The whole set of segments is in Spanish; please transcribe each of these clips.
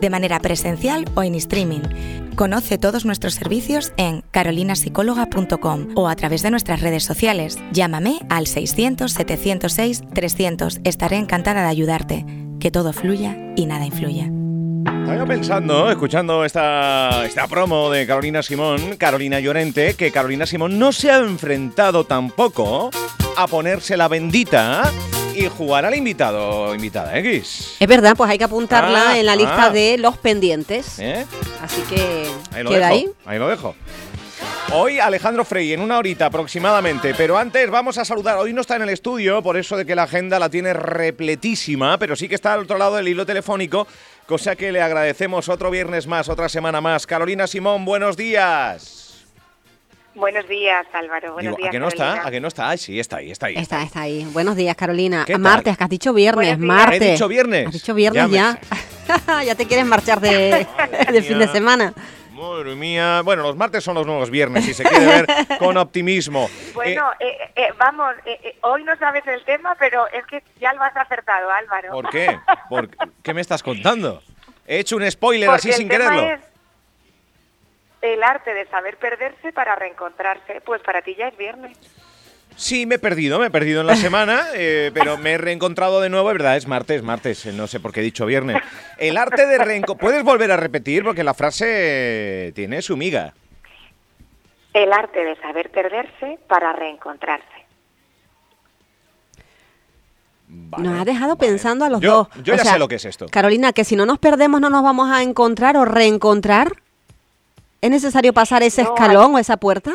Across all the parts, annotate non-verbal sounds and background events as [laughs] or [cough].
de manera presencial o en streaming. Conoce todos nuestros servicios en carolinapsicóloga.com o a través de nuestras redes sociales. Llámame al 600 706 300. Estaré encantada de ayudarte que todo fluya y nada influya. Estaba pensando, escuchando esta, esta promo de Carolina Simón, Carolina Llorente, que Carolina Simón no se ha enfrentado tampoco a ponerse la bendita y jugar al invitado invitada X. Es verdad, pues hay que apuntarla Ah, en la lista ah. de los pendientes. ¿Eh? Así que Ahí lo queda dejo. ahí. Ahí lo dejo. Hoy Alejandro Frey en una horita aproximadamente, pero antes vamos a saludar. Hoy no está en el estudio, por eso de que la agenda la tiene repletísima, pero sí que está al otro lado del hilo telefónico, cosa que le agradecemos otro viernes más, otra semana más. Carolina Simón, buenos días. Buenos días, Álvaro. Buenos Digo, días, ¿A que no está? ¿A que no está? Ay, sí, está ahí, está ahí. Está, está ahí. Buenos días, Carolina. ¿Qué Ah, tal? Martes, que has dicho viernes, martes. ¿He dicho viernes? Has dicho viernes Ya ya. [laughs] Ya, te quieres marchar de, [laughs] de fin de semana. Madre mía. Bueno, los martes son los nuevos viernes, si se quiere ver [laughs] con optimismo. Bueno, eh, eh, vamos, eh, eh, hoy no sabes el tema, pero es que ya lo has acertado, Álvaro. Eh, ¿Por qué? ¿Por qué me estás contando? He hecho un spoiler Porque así sin quererlo. es el arte de saber perderse para reencontrarse. Pues para ti ya es viernes. Sí, me he perdido, me he perdido en la semana, eh, pero me he reencontrado de nuevo, es verdad, es martes, martes, eh, no sé por qué he dicho viernes. El arte de reencontrar... ¿Puedes volver a repetir? Porque la frase tiene su miga. El arte de saber perderse para reencontrarse. Vale, nos ha dejado vale. pensando a los Yo- dos. Yo O ya sea, sé lo que es esto. Carolina, que si no nos perdemos no nos vamos a encontrar o reencontrar. ¿Es necesario pasar ese No, escalón o esa puerta?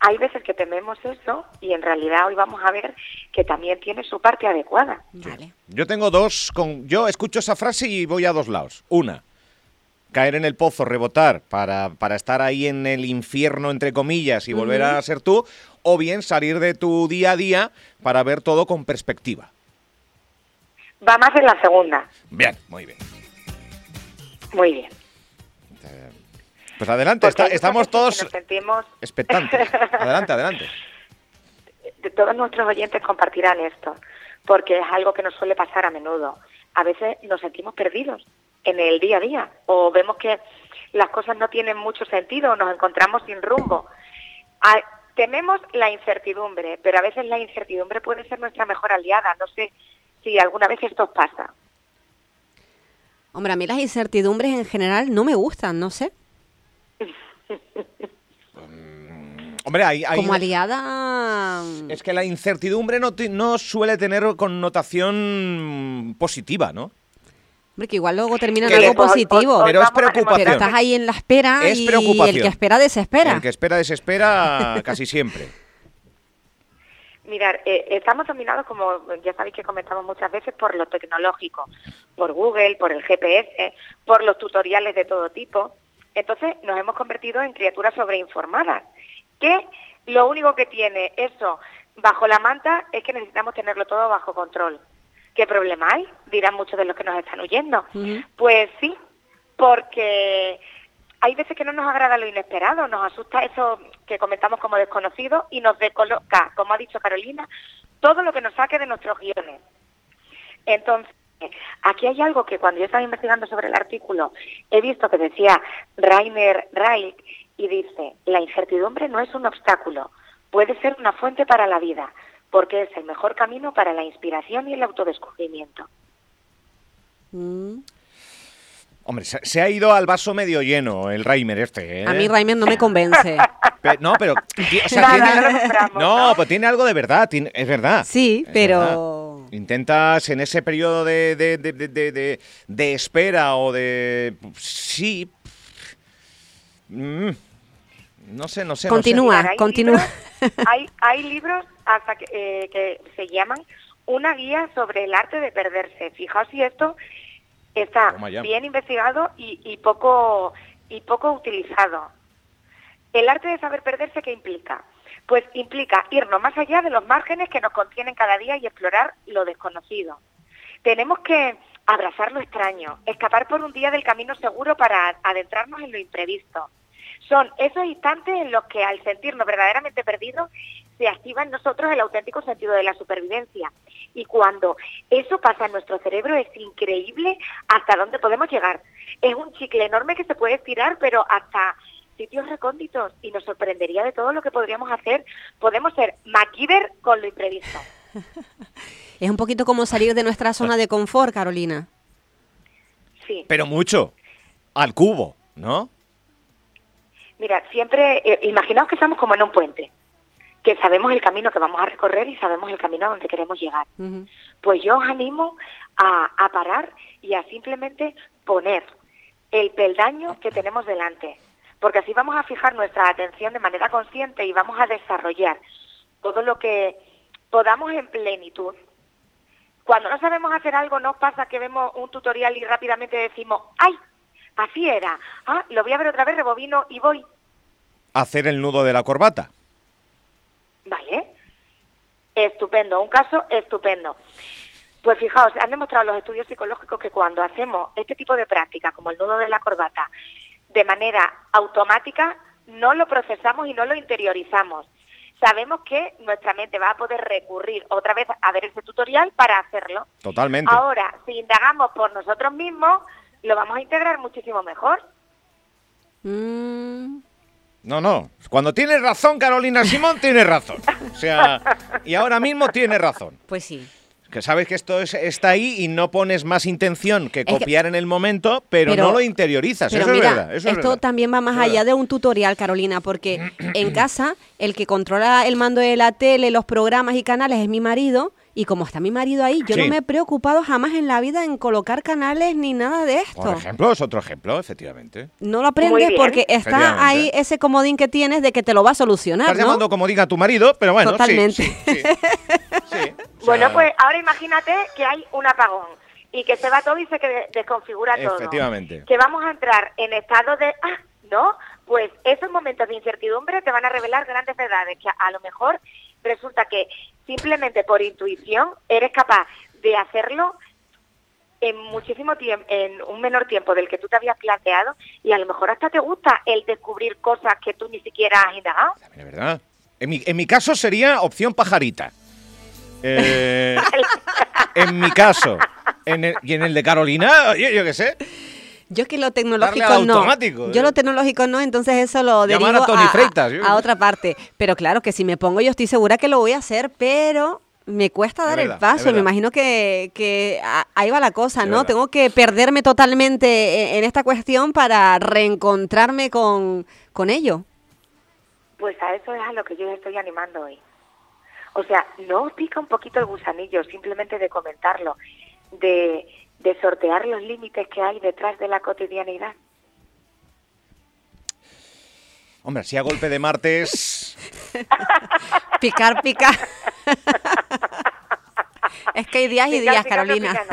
Hay veces que tememos eso y en realidad hoy vamos a ver que también tiene su parte adecuada. Vale. Yo tengo dos, con... yo escucho esa frase y voy a dos lados. Una, caer en el pozo, rebotar para, para estar ahí en el infierno, entre comillas, y volver a ser tú, o bien salir de tu día a día para ver todo con perspectiva. Va más en la segunda. Bien, muy bien. Muy bien. Pues adelante, está- estamos todos expectantes. Adelante, adelante. de todos nuestros oyentes compartirán esto, porque es algo que nos suele pasar a menudo. A veces nos sentimos perdidos en el día a día o vemos que las cosas no tienen mucho sentido o nos encontramos sin rumbo. Ah, tememos la incertidumbre, pero a veces la incertidumbre puede ser nuestra mejor aliada. No sé si alguna vez esto os pasa. Hombre, a mí las incertidumbres en general no me gustan, no sé. Hombre, hay, hay- Como aliada... es que la incertidumbre no, suele tener connotación positiva, ¿no? Hombre, que igual luego termina en algo positivo. os- os Pero es preocupación. Pero estás ahí en la espera Es y preocupación. el que espera desespera. El que espera desespera [laughs] casi siempre. Mirar, eh, estamos dominados, como ya sabéis que comentamos muchas veces, por lo tecnológico, por Google, por el GPS, por los tutoriales de todo tipo. Entonces nos hemos convertido en criaturas sobreinformadas, que lo único que tiene eso bajo la manta es que necesitamos tenerlo todo bajo control. ¿Qué problema hay? Dirán muchos de los que nos están. Ujú. Pues sí, porque hay veces que no nos agrada lo inesperado, nos asusta eso que comentamos como desconocido y nos descoloca, como ha dicho Carolina, todo lo que nos saque de nuestros guiones. Entonces, aquí hay algo que cuando yo estaba investigando sobre el artículo he visto que decía Rainer Reich y dice, la incertidumbre no es un obstáculo, puede ser una fuente para la vida, porque es el mejor camino para la inspiración y el autodescubrimiento. Mm. Hombre, se, se ha ido al vaso medio lleno el Reimer este. ¿eh? A mí Raimen no me convence. [laughs] Pe- no, pero... ti- o sea, Nada, tiene- no no, pues tiene algo de verdad, tiene- es verdad. Sí, Es pero... verdad. Intentas en ese periodo de, de, de- de- de- de- de espera o de... Sí. Mm, no sé, no sé. no sé. Continúa. Continúa. libros- hay, hay libros hasta que, eh, que se llaman Una guía sobre el arte de perderse. Fijaos si esto está bien investigado y, y poco y poco utilizado. El arte de saber perderse, ¿qué implica? Pues implica irnos más allá de los márgenes que nos contienen cada día y explorar lo desconocido. Tenemos que abrazar lo extraño, escapar por un día del camino seguro para adentrarnos en lo imprevisto. Son esos instantes en los que al sentirnos verdaderamente perdidos se activa en nosotros el auténtico sentido de la supervivencia. Y cuando eso pasa en nuestro cerebro es increíble hasta dónde podemos llegar. Es un chicle enorme que se puede estirar, pero hasta sitios recónditos y nos sorprendería de todo lo que podríamos hacer. Podemos ser MacGyver con lo imprevisto. [laughs] Es un poquito como salir de nuestra zona de confort, Carolina. Sí. Pero mucho. Al cubo, ¿no? Mira, siempre, eh, imaginaos que estamos como en un puente, que sabemos el camino que vamos a recorrer y sabemos el camino a donde queremos llegar. Pues yo os animo a, a parar y a simplemente poner el peldaño que tenemos delante, porque así vamos a fijar nuestra atención de manera consciente y vamos a desarrollar todo lo que podamos en plenitud. Cuando no sabemos hacer algo, nos pasa que vemos un tutorial y rápidamente decimos, ¡ay! Así era. Ah, lo voy a ver otra vez, rebobino y voy. Hacer el nudo de la corbata. Vale. Estupendo, un caso estupendo. Pues fijaos, han demostrado los estudios psicológicos que cuando hacemos este tipo de práctica, como el nudo de la corbata, de manera automática, no lo procesamos y no lo interiorizamos. Sabemos que nuestra mente va a poder recurrir otra vez a ver ese tutorial para hacerlo. Totalmente. Ahora, si indagamos por nosotros mismos, lo vamos a integrar muchísimo mejor. Mm, No, no. Cuando tienes razón, Carolina Simón, tienes razón. O sea, y ahora mismo tienes razón. pues sí. Que sabes que esto es- está ahí y no pones más intención que que- copiar en el momento, pero, Pero- no lo interiorizas. Pero eso mira, es verdad. Eso es esto verdad. también va más es allá verdad. de un tutorial, Carolina, porque [clears throat] en casa el que controla el mando de la tele, los programas y canales es mi marido. Y como está mi marido ahí, yo Sí. no me he preocupado jamás en la vida en colocar canales ni nada de esto. Por ejemplo, es otro ejemplo, efectivamente. No lo aprendes porque está ahí ese comodín que tienes de que te lo va a solucionar, Estás ¿no? llamando como diga tu marido, pero bueno, sí, Totalmente. sí, sí. [laughs] Sí, Bueno, pues ahora imagínate que hay un apagón y que se va todo y se que- desconfigura todo. Efectivamente. Que vamos a entrar en estado de, ah, no, pues esos momentos de incertidumbre te van a revelar grandes verdades que a, a lo mejor resulta que simplemente por intuición eres capaz de hacerlo en muchísimo tiempo, en un menor tiempo del que tú te habías planteado y a lo mejor hasta te gusta el descubrir cosas que tú ni siquiera has indagado. También es verdad. En mi, en mi caso sería opción pajarita. Eh, en mi caso. En el- y en el de Carolina, oye, yo qué sé. Yo es que lo tecnológico no. automático, Yo ¿eh? lo tecnológico no, entonces eso lo derivo a Tony a, Freitas, yo- a otra parte. Pero claro que si me pongo yo estoy segura que lo voy a hacer, pero me cuesta Es dar verdad, el paso. Me imagino que, que a- ahí va la cosa, Es ¿no? verdad. Tengo que perderme totalmente en, en esta cuestión para reencontrarme con, con ello. Pues a eso es a lo que yo les estoy animando hoy. O sea, no os pica un poquito el gusanillo simplemente de comentarlo, de, de sortear los límites que hay detrás de la cotidianidad. Hombre, si a golpe de martes. [laughs] Picar, picar. [laughs] es que hay días y días, Carolina. [laughs]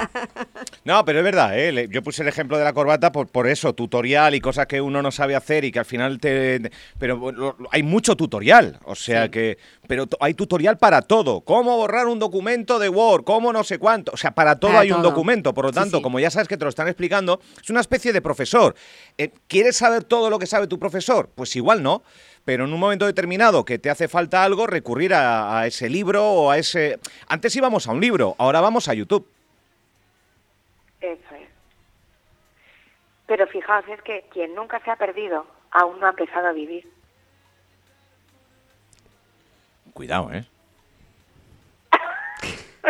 No, pero es verdad, ¿eh? Yo puse el ejemplo de la corbata por, por eso, tutorial y cosas que uno no sabe hacer y que al final te... Pero lo- hay mucho tutorial, o sea que... Pero hay tutorial para todo. Cómo borrar un documento de Word, cómo no sé cuánto. O sea, para todo Para hay un documento. Por lo Sí, tanto, sí. como ya sabes que te lo están explicando, es una especie de profesor. Eh, ¿Quieres saber todo lo que sabe tu profesor? Pues igual no. Pero en un momento determinado que te hace falta algo, recurrir a, a ese libro o a ese... Antes íbamos a un libro, ahora vamos a YouTube. Eso es. Pero fijaos, es que quien nunca se ha perdido aún no ha empezado a vivir. Cuidado, ¿eh? [laughs]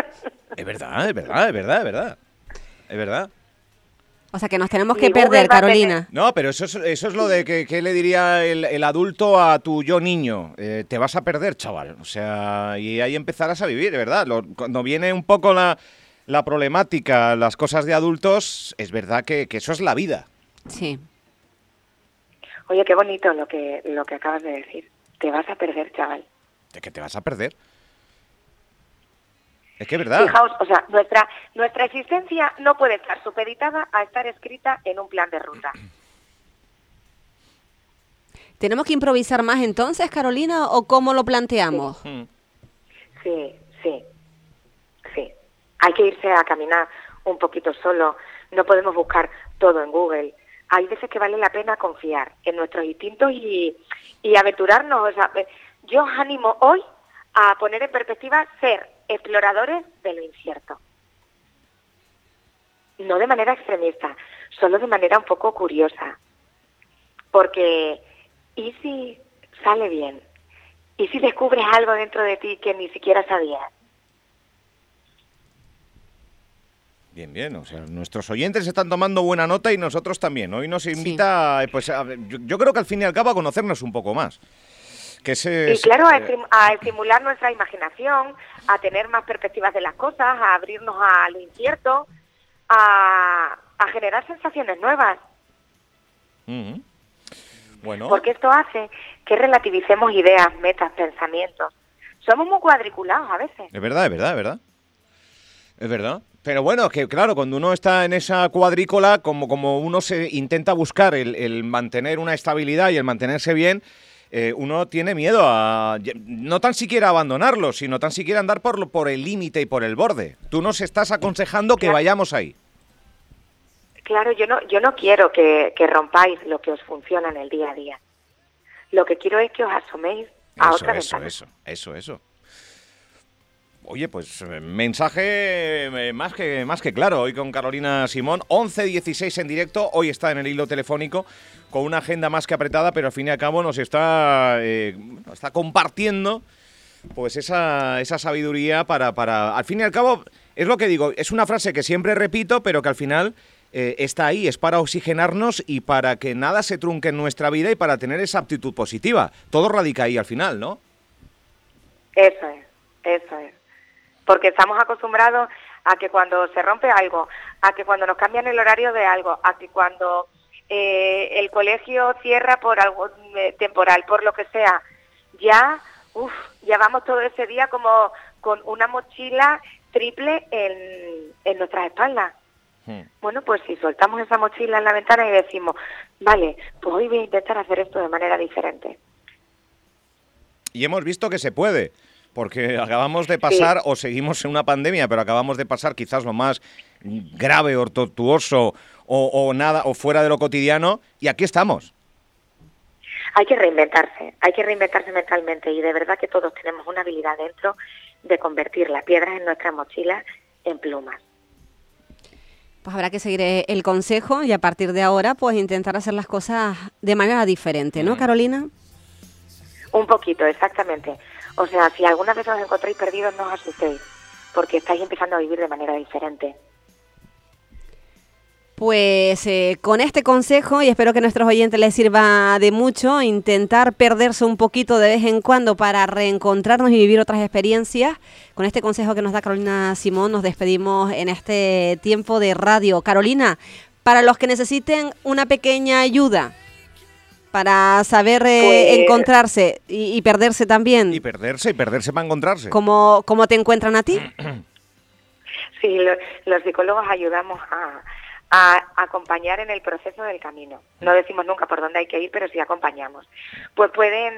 es verdad, es verdad, es verdad, es verdad. Es verdad. O sea que nos tenemos que perder, tener- Carolina. No, pero eso es, eso es lo de que, que le diría el, el adulto a tu yo niño. Eh, te vas a perder, chaval. O sea, y ahí empezarás a vivir, de verdad. Lo- cuando viene un poco la, la problemática, las cosas de adultos, es verdad que, que eso es la vida. Sí. Oye, qué bonito lo que, lo que acabas de decir. Te vas a perder, chaval. De que te vas a perder. Es que es verdad. Fijaos, o sea, nuestra, nuestra existencia no puede estar supeditada a estar escrita en un plan de ruta. ¿Tenemos que improvisar más entonces, Carolina, o cómo lo planteamos? Sí, sí, sí. Hay que irse a caminar un poquito solo. No podemos buscar todo en Google. Hay veces que vale la pena confiar en nuestros instintos y, y aventurarnos. O sea, eh, yo os animo hoy a poner en perspectiva ser exploradores de lo incierto. No de manera extremista, solo de manera un poco curiosa. Porque, ¿y si sale bien? ¿Y si descubres algo dentro de ti que ni siquiera sabías? Bien, bien. O sea, nuestros oyentes están tomando buena nota y nosotros también. Hoy nos invita, eh, pues, a yo, yo creo que al fin y al cabo a conocernos un poco más. Que Y claro, a, eh, estim- a estimular nuestra imaginación, a tener más perspectivas de las cosas, a abrirnos a lo incierto, a, a generar sensaciones nuevas. Bueno, Porque esto hace que relativicemos ideas, metas, pensamientos. Somos muy cuadriculados a veces. es verdad, es verdad, es verdad. Es verdad. Pero bueno, que claro, cuando uno está en esa cuadrícula, como, como uno se intenta buscar el, el mantener una estabilidad y el mantenerse bien, eh, uno tiene miedo a no tan siquiera abandonarlo, sino tan siquiera andar por, lo- por el límite y por el borde. Tú nos estás aconsejando que vayamos ahí. Claro, yo no, yo no quiero que, que rompáis lo que os funciona en el día a día. Lo que quiero es que os asoméis a Eso, otra eso, ventana. eso, eso, eso. Oye, pues eh, mensaje eh, más que, más que claro. Hoy con Carolina Simón, 11.16 en directo. Hoy está en el hilo telefónico con una agenda más que apretada, pero al fin y al cabo nos está, eh, está compartiendo pues esa, esa sabiduría para, para... Al fin y al cabo, es lo que digo, es una frase que siempre repito, pero que al final está ahí, es para oxigenarnos y para que nada se trunque en nuestra vida y para tener esa actitud positiva. Todo radica ahí al final, ¿no? Eso es, eso es. Porque estamos acostumbrados a que cuando se rompe algo, a que cuando nos cambian el horario de algo, a que cuando eh, el colegio cierra por algo eh, temporal, por lo que sea, ya, uff, ya vamos todo ese día como con una mochila triple en, en nuestras espaldas. Hmm. Bueno, pues si soltamos esa mochila en la ventana y decimos, vale, pues hoy voy a intentar hacer esto de manera diferente. Y hemos visto que se puede, porque acabamos de pasar, o seguimos en una pandemia, pero acabamos de pasar quizás lo más grave o tortuoso o, o nada, o fuera de lo cotidiano, y aquí estamos. Hay que reinventarse, hay que reinventarse mentalmente y de verdad que todos tenemos una habilidad dentro de convertir las piedras en nuestras mochilas en plumas. Pues habrá que seguir eh, el consejo y a partir de ahora, pues intentar hacer las cosas de manera diferente, ¿no, Carolina? Un poquito, exactamente. O sea, si alguna vez os encontréis perdidos, no os asustéis, porque estáis empezando a vivir de manera diferente. Pues eh, con este consejo, y espero que a nuestros oyentes les sirva de mucho, intentar perderse un poquito de vez en cuando para reencontrarnos y vivir otras experiencias. Con este consejo que nos da Carolina Simón, nos despedimos en este tiempo de radio. Carolina, para los que necesiten una pequeña ayuda para saber eh, Pues- encontrarse y, y perderse también, Y perderse, y perderse para encontrarse. ¿cómo, ¿cómo te encuentran a ti? [clears throat] Sí, lo- los psicólogos ayudamos a, a acompañar en el proceso del camino. No decimos nunca por dónde hay que ir, pero sí acompañamos. Pues pueden,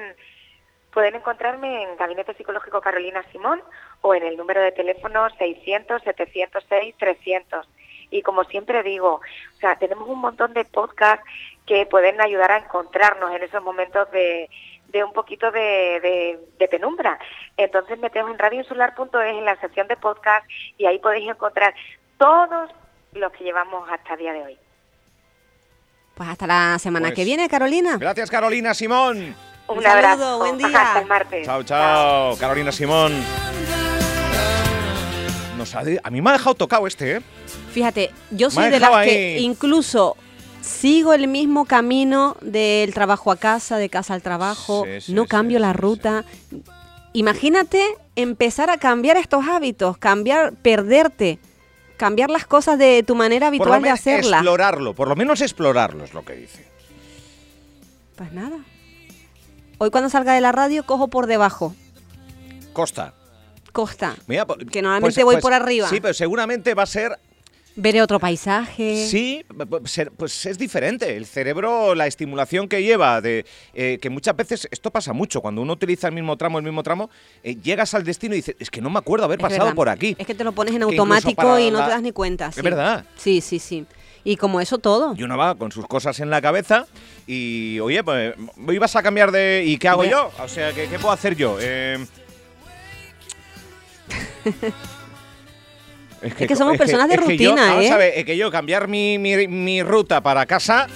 pueden encontrarme en Gabinete Psicológico Carolina Simón o en el número de teléfono 600-706-300. Y como siempre digo, o sea, tenemos un montón de podcasts que pueden ayudar a encontrarnos en esos momentos de, de un poquito de, de- de penumbra. Entonces meteos en radioinsular.es en la sección de podcast y ahí podéis encontrar todos los que llevamos hasta el día de hoy. Pues hasta la semana Pues- que viene, Carolina. Gracias, Carolina Simón. Un Un, saludo, buen día. Hasta el martes. Chao, chao. Carolina Simón. Nos ha de- a mí me ha dejado tocado este, ¿eh? Fíjate, yo soy de las que incluso sigo el mismo camino del trabajo a casa, de casa al trabajo, Sí, sí, no cambio la ruta. Imagínate empezar a cambiar estos hábitos, cambiar, perderte, cambiar las cosas de tu manera Por lo habitual de hacerlas. explorarlo, por lo menos explorarlo es lo que dice. Pues nada. Hoy cuando salga de la radio cojo por debajo, Costa. costa. Mira, Que normalmente voy por arriba. Sí, pero seguramente va a ser Veré otro paisaje. Sí, pues es diferente. El cerebro, la estimulación que lleva, de eh, que muchas veces, esto pasa mucho, cuando uno utiliza el mismo tramo, el mismo tramo, eh, llegas al destino y dices, es que no me acuerdo haber pasado por aquí. Es que te lo pones en automático y no te das ni cuenta. Es verdad. Sí, sí, sí. Y como eso todo. Y uno va con sus cosas en la cabeza y, oye, pues, ibas a cambiar de... ¿Y qué hago yo? O sea, ¿qué, puedo hacer yo? Eh... [laughs] Es que, somos personas de rutina, ¿eh? es que yo cambiar mi, mi, ruta para casa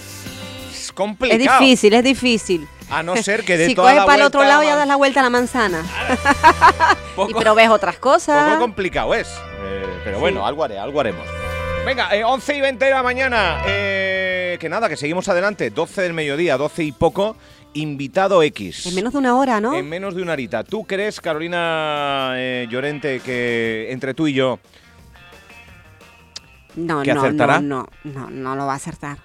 es complicado. Es difícil, es difícil. A no ser que de [laughs] si toda coges para el otro lado ya das la vuelta a la manzana. [laughs] y, pero ves otras cosas. Poco complicado es. Eh, pero bueno, algo, haré, algo haremos. Venga, eh, 11 y 20 de la mañana. Eh, que nada, que seguimos adelante. 12 del mediodía, 12 y poco. Invitado X. En menos de una hora, ¿no? En menos de una horita. ¿Tú crees, Carolina eh, Llorente, que entre tú y yo no, no, No, no, no, no lo va a acertar.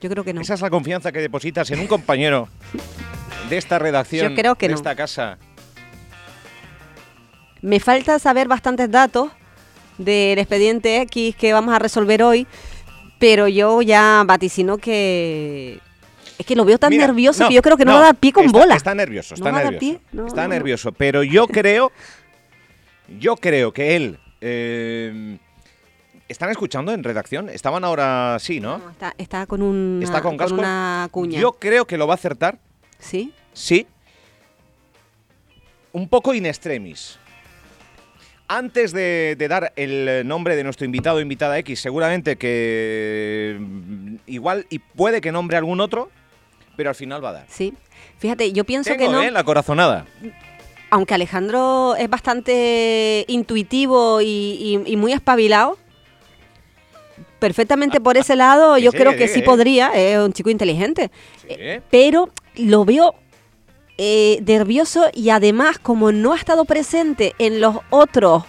Yo creo que no. Esa es la confianza que depositas en un compañero de esta redacción, Yo creo que de esta casa. Me falta saber bastantes datos del expediente X que vamos a resolver hoy, pero yo ya vaticino que es que lo veo tan nervioso que yo creo que no, va a dar pie con bola. Está nervioso, está nervioso. está nervioso, pero yo creo, yo creo que él eh, ¿Están escuchando en redacción? Estaban ahora sí, ¿no? está, con, un, ¿Está con, una cuña. Yo creo que lo va a acertar. ¿Sí? Sí. Un poco in extremis. Antes de, dar el nombre de nuestro invitado o invitada X, seguramente que mm, igual y puede que nombre algún otro, pero al final va a dar. Sí. Fíjate, yo pienso que no. ¿eh? La corazonada. Aunque Alejandro es bastante intuitivo y muy espabilado, perfectamente por ese lado, yo creo que sí podría, es un chico inteligente. Eh, pero lo veo eh, nervioso y además, como no ha estado presente en los otros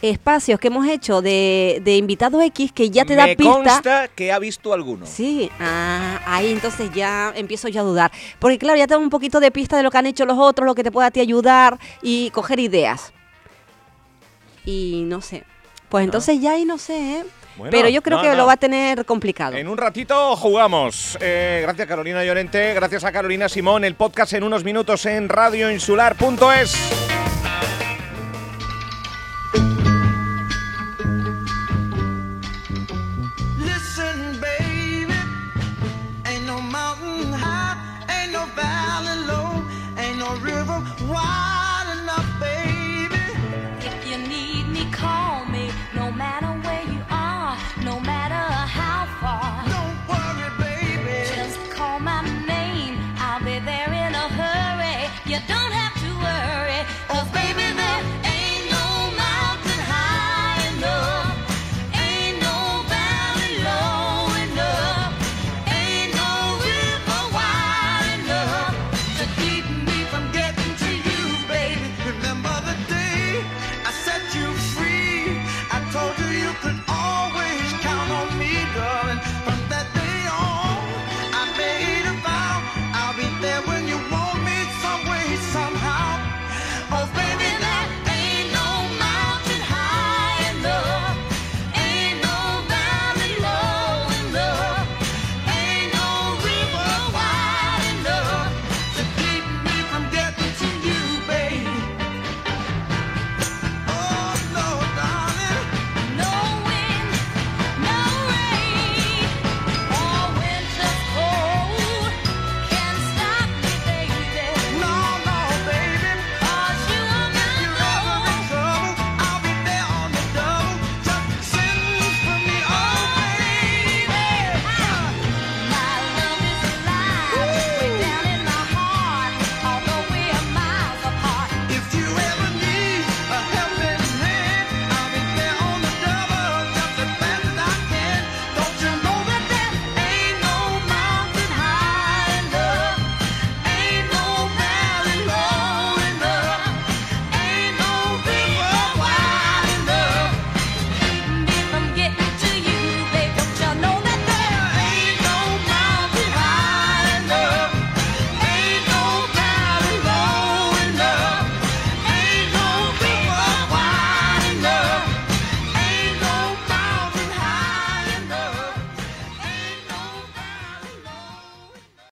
espacios que hemos hecho de, invitado X, que ya te da pista. consta que ha visto alguno. Sí, ah, ahí entonces ya empiezo yo a dudar. Porque claro, ya tengo un poquito de pista de lo que han hecho los otros, lo que te pueda a ti ayudar y coger ideas. Y no sé. Pues entonces ya ahí no sé, ¿eh? Pero yo creo que lo va a tener complicado. En un ratito jugamos. Eh, gracias Carolina Llorente, gracias a Carolina Simón. El podcast en unos minutos en radioinsular.es.